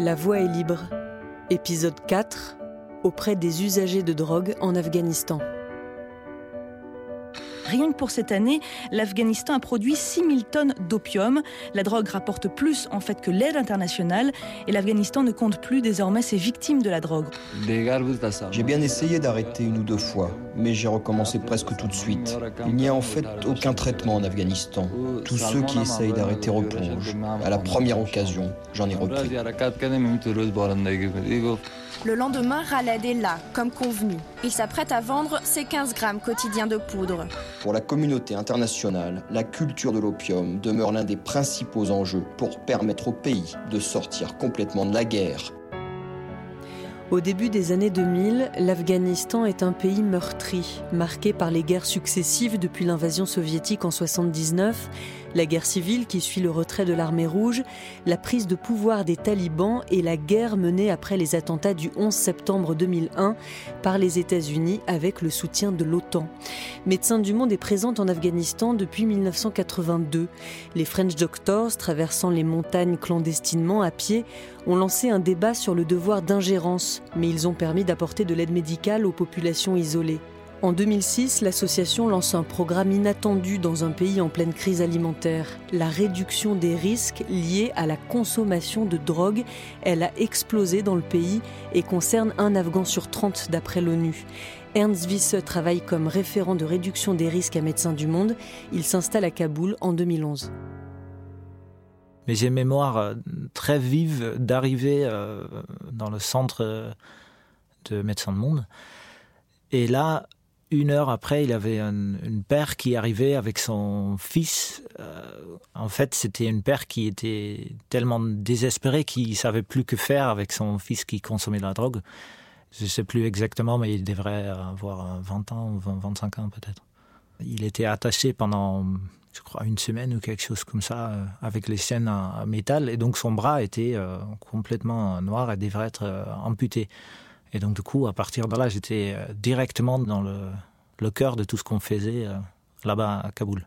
La voie est libre. Épisode 4. Auprès des usagers de drogue en Afghanistan. Rien que pour cette année, l'Afghanistan a produit 6000 tonnes d'opium. La drogue rapporte plus en fait que l'aide internationale et l'Afghanistan ne compte plus désormais ses victimes de la drogue. J'ai bien essayé d'arrêter une ou deux fois, mais j'ai recommencé presque tout de suite. Il n'y a en fait aucun traitement en Afghanistan. Tous ceux qui essayent d'arrêter replongent. À la première occasion, j'en ai repris. Le lendemain, Raled est là, comme convenu. Il s'apprête à vendre ses 15 grammes quotidiens de poudre. Pour la communauté internationale, la culture de l'opium demeure l'un des principaux enjeux pour permettre au pays de sortir complètement de la guerre. Au début des années 2000, l'Afghanistan est un pays meurtri, marqué par les guerres successives depuis l'invasion soviétique en 1979 la guerre civile qui suit le retrait de l'armée rouge, la prise de pouvoir des talibans et la guerre menée après les attentats du 11 septembre 2001 par les États-Unis avec le soutien de l'OTAN. Médecins du Monde est présente en Afghanistan depuis 1982. Les French Doctors, traversant les montagnes clandestinement à pied, ont lancé un débat sur le devoir d'ingérence, mais ils ont permis d'apporter de l'aide médicale aux populations isolées. En 2006, l'association lance un programme inattendu dans un pays en pleine crise alimentaire, la réduction des risques liés à la consommation de drogue. Elle a explosé dans le pays et concerne un Afghan sur 30 d'après l'ONU. Ernst Wisse travaille comme référent de réduction des risques à Médecins du Monde. Il s'installe à Kaboul en 2011. Mais j'ai mémoire euh, très vive d'arriver euh, dans le centre euh, de Médecins du Monde. Et là, une heure après, il avait un, une père qui arrivait avec son fils. Euh, en fait, c'était une père qui était tellement désespérée qu'il savait plus que faire avec son fils qui consommait de la drogue. Je ne sais plus exactement, mais il devrait avoir 20 ans ou 25 ans peut-être. Il était attaché pendant, je crois, une semaine ou quelque chose comme ça, euh, avec les chaînes en métal, et donc son bras était euh, complètement noir et devrait être amputé. Et donc, du coup, à partir de là, j'étais euh, directement dans le, cœur de tout ce qu'on faisait euh, là-bas à Kaboul.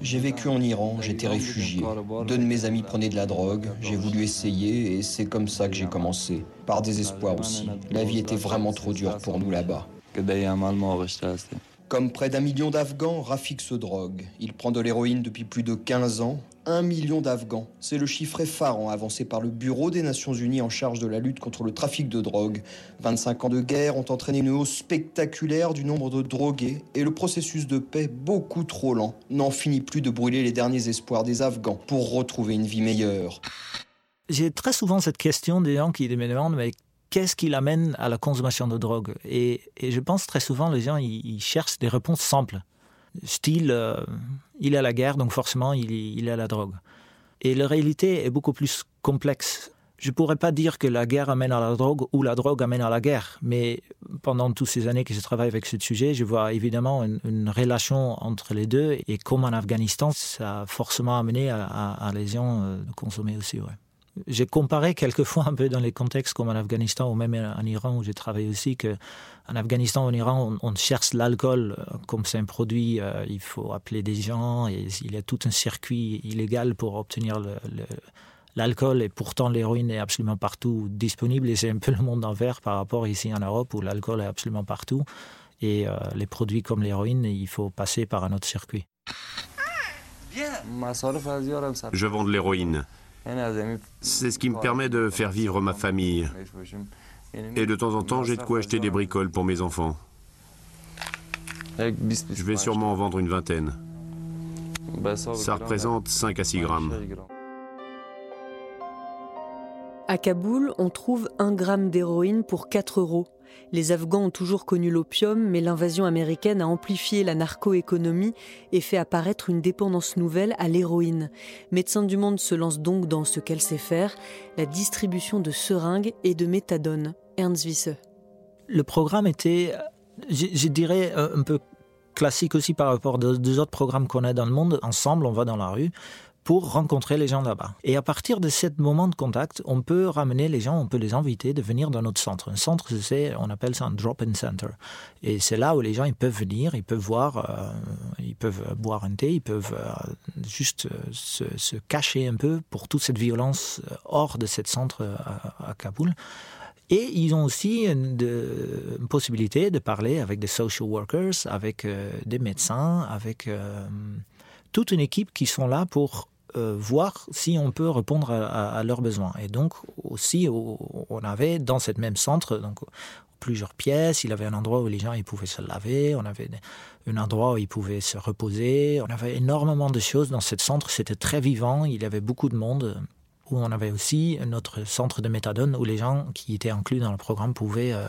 J'ai vécu en Iran, j'étais réfugié. Deux de mes amis prenaient de la drogue, j'ai voulu essayer et c'est comme ça que j'ai commencé. Par désespoir aussi. La vie était vraiment trop dure pour nous là-bas. Comme près d'un million d'Afghans, Rafik se drogue. Il prend de l'héroïne depuis plus de 15 ans. Un million d'Afghans. C'est le chiffre effarant avancé par le Bureau des Nations Unies en charge de la lutte contre le trafic de drogue. 25 ans de guerre ont entraîné une hausse spectaculaire du nombre de drogués et le processus de paix, beaucoup trop lent, n'en finit plus de brûler les derniers espoirs des Afghans pour retrouver une vie meilleure. J'ai très souvent cette question des gens qui me demandent mais qu'est-ce qui l'amène à la consommation de drogue? Et, je pense très souvent les gens ils cherchent des réponses simples. Style, euh, il est à la guerre, donc forcément il, il est à la drogue. Et la réalité est beaucoup plus complexe. Je ne pourrais pas dire que la guerre amène à la drogue ou la drogue amène à la guerre, mais pendant toutes ces années que je travaille avec ce sujet, je vois évidemment une, relation entre les deux et comme en Afghanistan, ça a forcément amené à, à, à les gens euh, de consommer aussi. Ouais. J'ai comparé quelquefois un peu dans les contextes comme en Afghanistan ou même en Iran où j'ai travaillé aussi que en Afghanistan ou en Iran on, on cherche l'alcool euh, comme c'est un produit euh, il faut appeler des gens et il y a tout un circuit illégal pour obtenir le, le l'alcool et pourtant l'héroïne est absolument partout disponible et c'est un peu le monde envers par rapport ici en Europe où l'alcool est absolument partout et euh, les produits comme l'héroïne il faut passer par un autre circuit. Je vends de l'héroïne. C'est ce qui me permet de faire vivre ma famille. Et de temps en temps, j'ai de quoi acheter des bricoles pour mes enfants. Je vais sûrement en vendre une vingtaine. Ça représente 5 à 6 grammes. À Kaboul, on trouve un gramme d'héroïne pour 4 euros. Les Afghans ont toujours connu l'opium, mais l'invasion américaine a amplifié la narcoéconomie et fait apparaître une dépendance nouvelle à l'héroïne. Médecins du Monde se lance donc dans ce qu'elle sait faire, la distribution de seringues et de méthadone. Ernst Wisse. Le programme était, je, dirais, un peu classique aussi par rapport aux deux autres programmes qu'on a dans le monde. Ensemble, on va dans la rue pour rencontrer les gens là-bas. Et à partir de ce moment de contact, on peut ramener les gens, on peut les inviter de venir dans notre centre. Un centre, c'est, on appelle ça un drop-in center. Et c'est là où les gens ils peuvent venir, ils peuvent voir, euh, ils peuvent boire un thé, ils peuvent euh, juste euh, se, cacher un peu pour toute cette violence hors de ce centre à, Kaboul. Et ils ont aussi une, possibilité de parler avec des social workers, avec des médecins, avec toute une équipe qui sont là pour euh, voir si on peut répondre à, leurs besoins. Et donc aussi, on avait dans ce même centre donc, plusieurs pièces. Il y avait un endroit où les gens ils pouvaient se laver. On avait un endroit où ils pouvaient se reposer. On avait énormément de choses dans ce centre. C'était très vivant. Il y avait beaucoup de monde. Où on avait aussi notre centre de méthadone où les gens qui étaient inclus dans le programme pouvaient euh,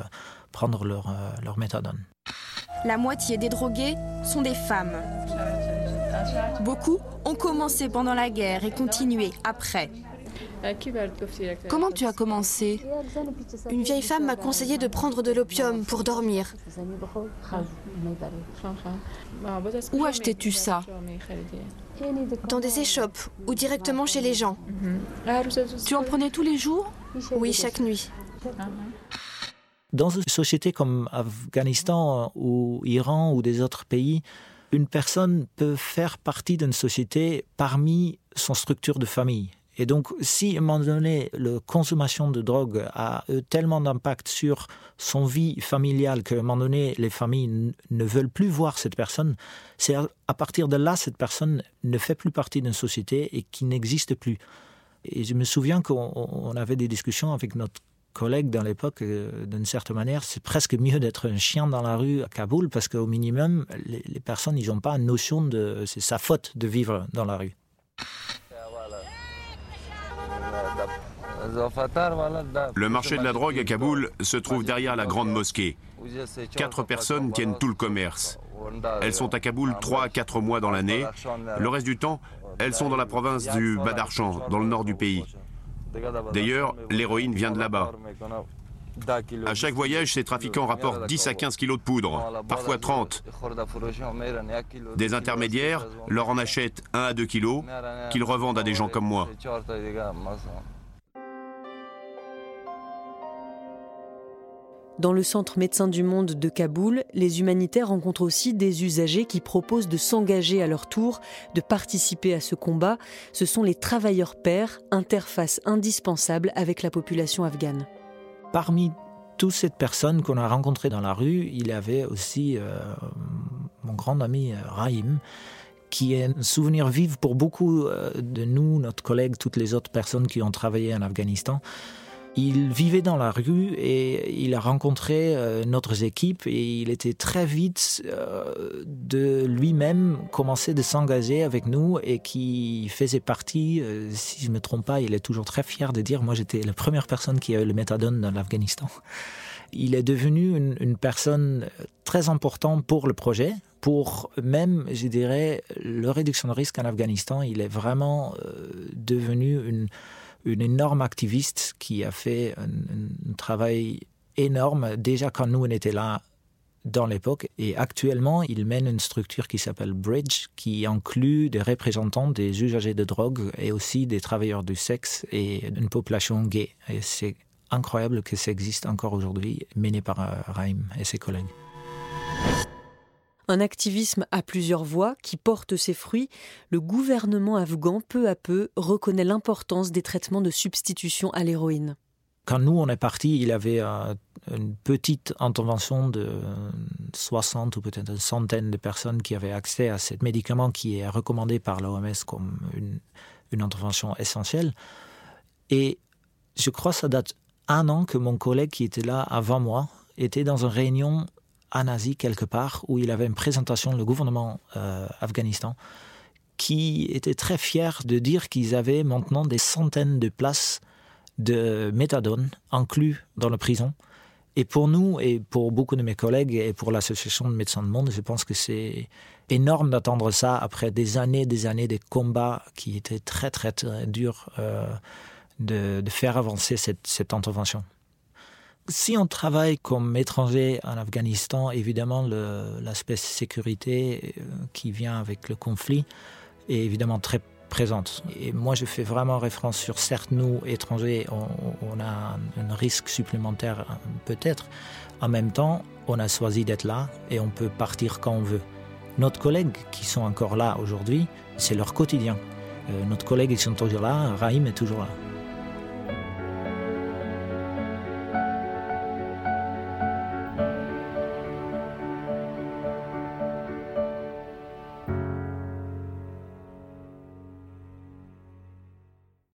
prendre leur, euh, leur méthadone. La moitié des drogués sont des femmes. Beaucoup ont commencé pendant la guerre et continué après. Comment tu as commencé? Une vieille femme m'a conseillé de prendre de l'opium pour dormir. Où achetais-tu ça? Dans des échoppes ou directement chez les gens. Tu en prenais tous les jours? Oui, chaque nuit. Dans une société comme Afghanistan ou Iran ou des autres pays, une personne peut faire partie d'une société parmi son structure de famille. Et donc, si à un moment donné, la consommation de drogue a tellement d'impact sur son vie familiale qu'à un moment donné, les familles ne veulent plus voir cette personne, c'est à partir de là, cette personne ne fait plus partie d'une société et qui n'existe plus. Et je me souviens qu'on avait des discussions avec notre collègues dans l'époque, euh, d'une certaine manière, c'est presque mieux d'être un chien dans la rue à Kaboul parce qu'au minimum, les, personnes, ils n'ont pas une notion de. C'est sa faute de vivre dans la rue. Le marché de la drogue à Kaboul se trouve derrière la grande mosquée. Quatre personnes tiennent tout le commerce. Elles sont à Kaboul trois à quatre mois dans l'année. Le reste du temps, elles sont dans la province du Badarchan, dans le nord du pays. D'ailleurs, l'héroïne vient de là-bas. À chaque voyage, ces trafiquants rapportent 10 à 15 kilos de poudre, parfois 30. Des intermédiaires leur en achètent 1 à 2 kilos, qu'ils revendent à des gens comme moi. Dans le centre médecin du monde de Kaboul, les humanitaires rencontrent aussi des usagers qui proposent de s'engager à leur tour, de participer à ce combat. Ce sont les travailleurs pairs, interface indispensable avec la population afghane. Parmi toutes ces personnes qu'on a rencontrées dans la rue, il y avait aussi euh, mon grand ami euh, Rahim, qui est un souvenir vif pour beaucoup euh, de nous, notre collègue, toutes les autres personnes qui ont travaillé en Afghanistan. Il vivait dans la rue et il a rencontré euh, notre équipe et il était très vite euh, de lui-même commencer de s'engager avec nous et qui faisait partie, euh, si je ne me trompe pas, il est toujours très fier de dire, moi j'étais la première personne qui a eu le méthadone dans l'Afghanistan. Il est devenu une, une, personne très importante pour le projet, pour même, je dirais, la réduction de risque en Afghanistan. Il est vraiment devenu une une énorme activiste qui a fait un, travail énorme déjà quand nous on était là dans l'époque. Et actuellement, il mène une structure qui s'appelle Bridge, qui inclut des représentants des usagers de drogue et aussi des travailleurs du sexe et une population gay. Et c'est incroyable que ça existe encore aujourd'hui, mené par euh, Raim et ses collègues. Un activisme à plusieurs voix qui porte ses fruits, le gouvernement afghan peu à peu reconnaît l'importance des traitements de substitution à l'héroïne. Quand nous on est parti, il y avait euh, une petite intervention de 60 ou peut-être une centaine de personnes qui avaient accès à ce médicament qui est recommandé par l'OMS comme une, une intervention essentielle. Et je crois que ça date un an que mon collègue qui était là avant moi était dans une réunion en Asie quelque part où il avait une présentation le gouvernement euh, afghanistan qui était très fier de dire qu'ils avaient maintenant des centaines de places de méthadone inclus dans la prison. Et pour nous et pour beaucoup de mes collègues et pour l'association de médecins du monde, je pense que c'est énorme d'attendre ça après des années, des années de combats qui étaient très très, très durs euh, de, faire avancer cette intervention. Si on travaille comme étranger en Afghanistan, évidemment, l'aspect sécurité euh, qui vient avec le conflit est évidemment très présente. Et moi, je fais vraiment référence sur, certes, nous, étrangers, on, a un, risque supplémentaire, peut-être. En même temps, on a choisi d'être là et on peut partir quand on veut. Nos collègues qui sont encore là aujourd'hui, c'est leur quotidien. Euh, notre collègue, ils sont toujours là, Raïm est toujours là.